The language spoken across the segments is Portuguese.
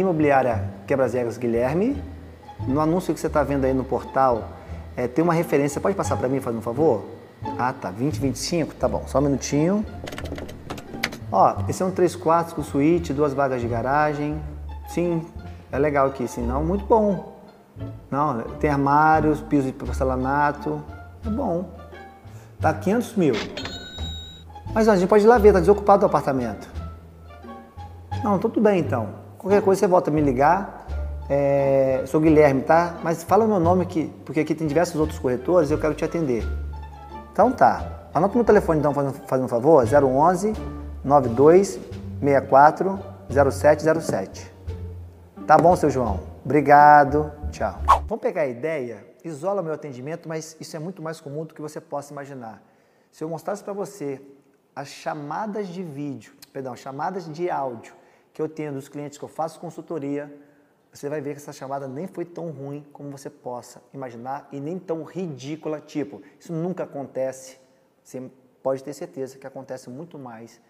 Imobiliária Quebras Regras Guilherme. No anúncio que você está vendo aí no portal, é, tem uma referência. Pode passar para mim, faz um favor? Ah, tá. 2025? Tá bom. Só um minutinho. Ó, esse é um 3 quartos com suíte, duas vagas de garagem. Sim, é legal aqui, sim. Não, muito bom. Não, tem armários, piso de porcelanato. É bom. Tá 500 mil. Mas ó, a gente pode ir lá ver, tá desocupado o apartamento. Não, tudo bem então. Qualquer coisa você volta a me ligar. É, sou Guilherme, tá? Mas fala meu nome aqui, porque aqui tem diversos outros corretores e eu quero te atender. Então tá. Anota meu telefone então, fazendo, fazendo um favor, 011 92 64 0707. Tá bom, seu João? Obrigado. Tchau. Vamos pegar a ideia, isola meu atendimento, mas isso é muito mais comum do que você possa imaginar. Se eu mostrasse para você as chamadas de vídeo, perdão, chamadas de áudio que eu tenho dos clientes que eu faço consultoria, você vai ver que essa chamada nem foi tão ruim como você possa imaginar e nem tão ridícula, tipo, isso nunca acontece. Você pode ter certeza que acontece muito mais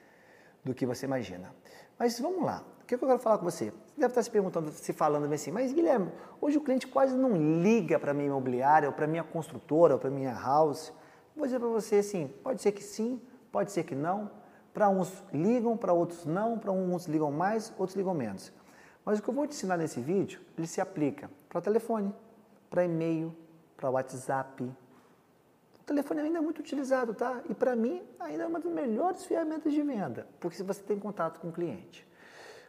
do que você imagina. Mas vamos lá. O que eu quero falar com você? Você deve estar se perguntando, se falando assim, mas Guilherme, hoje o cliente quase não liga para minha imobiliária, ou para minha construtora, ou para minha house. Vou dizer para você assim, pode ser que sim, pode ser que não. Para uns ligam, para outros não, para uns ligam mais, outros ligam menos. Mas o que eu vou te ensinar nesse vídeo, ele se aplica para telefone, para e-mail, para WhatsApp. O telefone ainda é muito utilizado, tá? E para mim, ainda é uma das melhores ferramentas de venda, porque você tem contato com o cliente.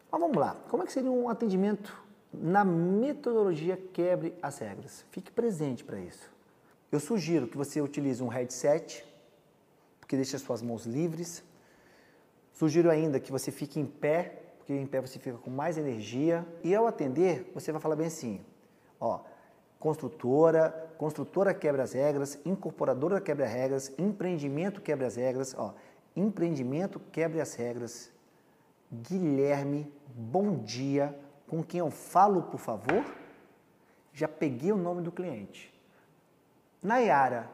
Mas vamos lá, como é que seria um atendimento na metodologia quebre as regras? Fique presente para isso. Eu sugiro que você utilize um headset, porque deixa as suas mãos livres. Sugiro ainda que você fique em pé porque em pé você fica com mais energia. E ao atender, você vai falar bem assim, ó, construtora, construtora quebra as regras, incorporadora quebra as regras, empreendimento quebra as regras, ó, empreendimento quebra as regras. Guilherme, bom dia, com quem eu falo, por favor? Já peguei o nome do cliente. Nayara,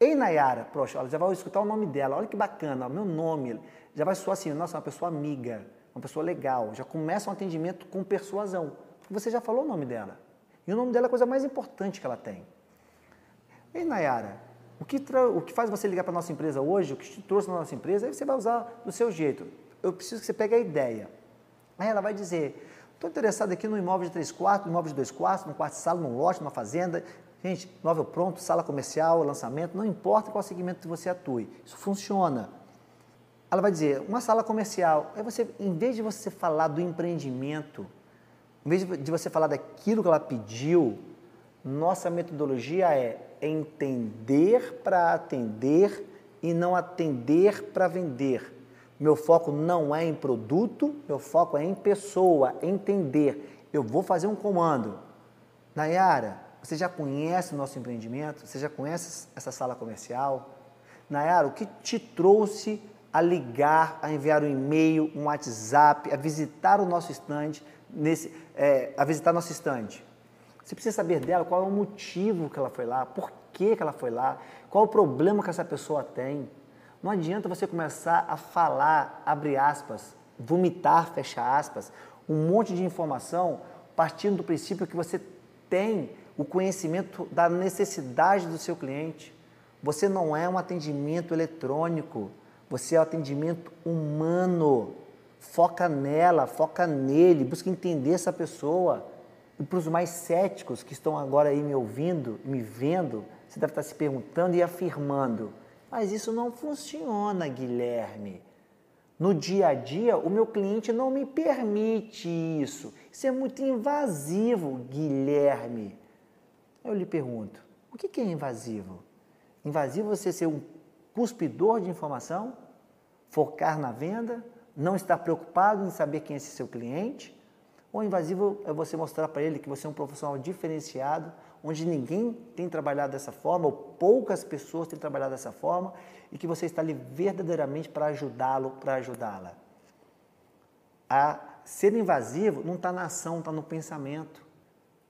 ei Nayara, poxa, ela já vai escutar o nome dela, olha que bacana, meu nome, já vai soar assim, nossa, uma pessoa amiga uma pessoa legal, já começa um atendimento com persuasão. Você já falou o nome dela. E o nome dela é a coisa mais importante que ela tem. Ei, Nayara, o que, o que faz você ligar para a nossa empresa hoje, o que te trouxe na nossa empresa, aí você vai usar do seu jeito. Eu preciso que você pegue a ideia. Aí ela vai dizer, estou interessado aqui no imóvel de 3 quartos, no imóvel de 2 quartos, num quarto de sala, num lote, numa fazenda. Gente, imóvel pronto, sala comercial, lançamento, não importa qual segmento você atue. Isso funciona ela vai dizer, uma sala comercial. Aí você, em vez de você falar do empreendimento, em vez de você falar daquilo que ela pediu, nossa metodologia é entender para atender e não atender para vender. Meu foco não é em produto, meu foco é em pessoa, entender. Eu vou fazer um comando. Nayara, você já conhece o nosso empreendimento? Você já conhece essa sala comercial? Nayara, o que te trouxe a ligar, a enviar um e-mail, um WhatsApp, a visitar o nosso estande, nesse, é, a visitar nosso estande. Você precisa saber dela qual é o motivo que ela foi lá, por que, que ela foi lá, qual o problema que essa pessoa tem. Não adianta você começar a falar, abre aspas, vomitar, fecha aspas, um monte de informação partindo do princípio que você tem o conhecimento da necessidade do seu cliente. Você não é um atendimento eletrônico. Você é o atendimento humano. Foca nela, foca nele, busca entender essa pessoa. E para os mais céticos que estão agora aí me ouvindo, me vendo, você deve estar se perguntando e afirmando: mas isso não funciona, Guilherme. No dia a dia, o meu cliente não me permite isso. Isso é muito invasivo, Guilherme. Eu lhe pergunto: o que é invasivo? Invasivo é você ser um cuspidor de informação, focar na venda, não estar preocupado em saber quem é esse seu cliente, ou invasivo é você mostrar para ele que você é um profissional diferenciado, onde ninguém tem trabalhado dessa forma, ou poucas pessoas têm trabalhado dessa forma, e que você está ali verdadeiramente para ajudá-lo, para ajudá-la. A ser invasivo não está na ação, está no pensamento.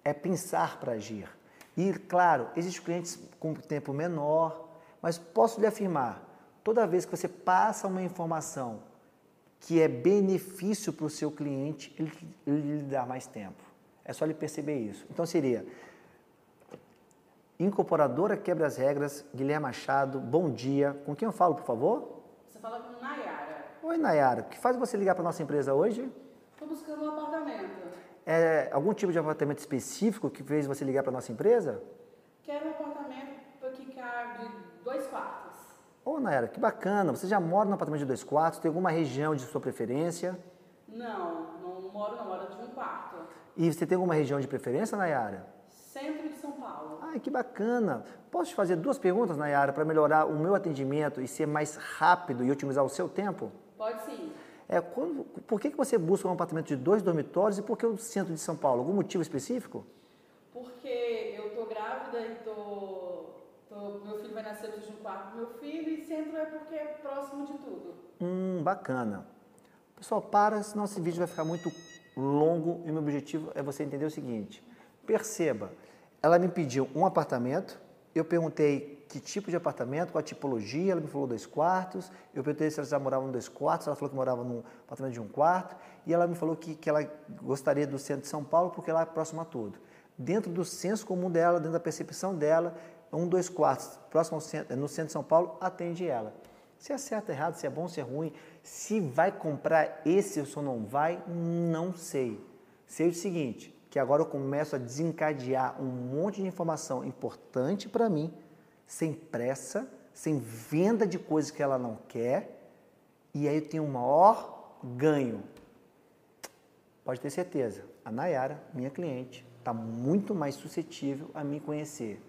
É pensar para agir. E, claro, existem clientes com tempo menor, mas posso lhe afirmar, toda vez que você passa uma informação que é benefício para o seu cliente ele, ele lhe dar mais tempo. É só ele perceber isso. Então seria incorporadora quebra as regras, Guilherme Machado, bom dia. Com quem eu falo, por favor? Você fala com Nayara. Oi, Nayara. O que faz você ligar para nossa empresa hoje? Estou buscando um apartamento. É algum tipo de apartamento específico que fez você ligar para nossa empresa? Quero um apartamento que cabe dois quartos. Ô, Nayara, que bacana. Você já mora num apartamento de dois quartos? Tem alguma região de sua preferência? Não, não moro, não moro de um quarto. E você tem alguma região de preferência, Nayara? Centro de São Paulo. Ai, que bacana. Posso te fazer duas perguntas, Nayara, para melhorar o meu atendimento e ser mais rápido e otimizar o seu tempo? Pode sim. É, quando, por que, que você busca um apartamento de dois dormitórios e por que o centro de São Paulo? Algum motivo específico? Porque eu tô grávida e tô, tô meu filho vai nascer de um quarto do meu filho e centro é porque é próximo de tudo. Hum, bacana. Pessoal, para, senão esse vídeo vai ficar muito longo e meu objetivo é você entender o seguinte. Perceba, ela me pediu um apartamento, eu perguntei que tipo de apartamento, qual a tipologia, ela me falou dois quartos, eu perguntei se ela já morava em dois quartos, ela falou que morava num apartamento de um quarto, e ela me falou que, que ela gostaria do centro de São Paulo porque lá é próximo a tudo. Dentro do senso comum dela, dentro da percepção dela, um, dois quartos, próximo centro, no centro de São Paulo, atende ela. Se é certo errado, se é bom, se é ruim, se vai comprar esse ou se não vai, não sei. Sei o seguinte, que agora eu começo a desencadear um monte de informação importante para mim, sem pressa, sem venda de coisas que ela não quer, e aí eu tenho um maior ganho. Pode ter certeza, a Nayara, minha cliente, está muito mais suscetível a me conhecer.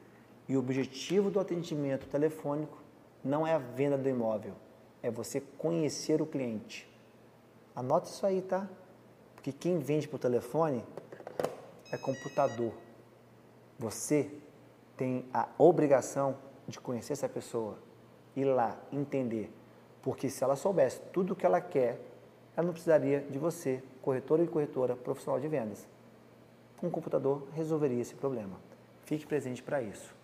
E o objetivo do atendimento telefônico não é a venda do imóvel, é você conhecer o cliente. Anota isso aí, tá? Porque quem vende por telefone é computador. Você tem a obrigação de conhecer essa pessoa, ir lá, entender. Porque se ela soubesse tudo o que ela quer, ela não precisaria de você, corretora e corretora profissional de vendas. Um computador resolveria esse problema. Fique presente para isso.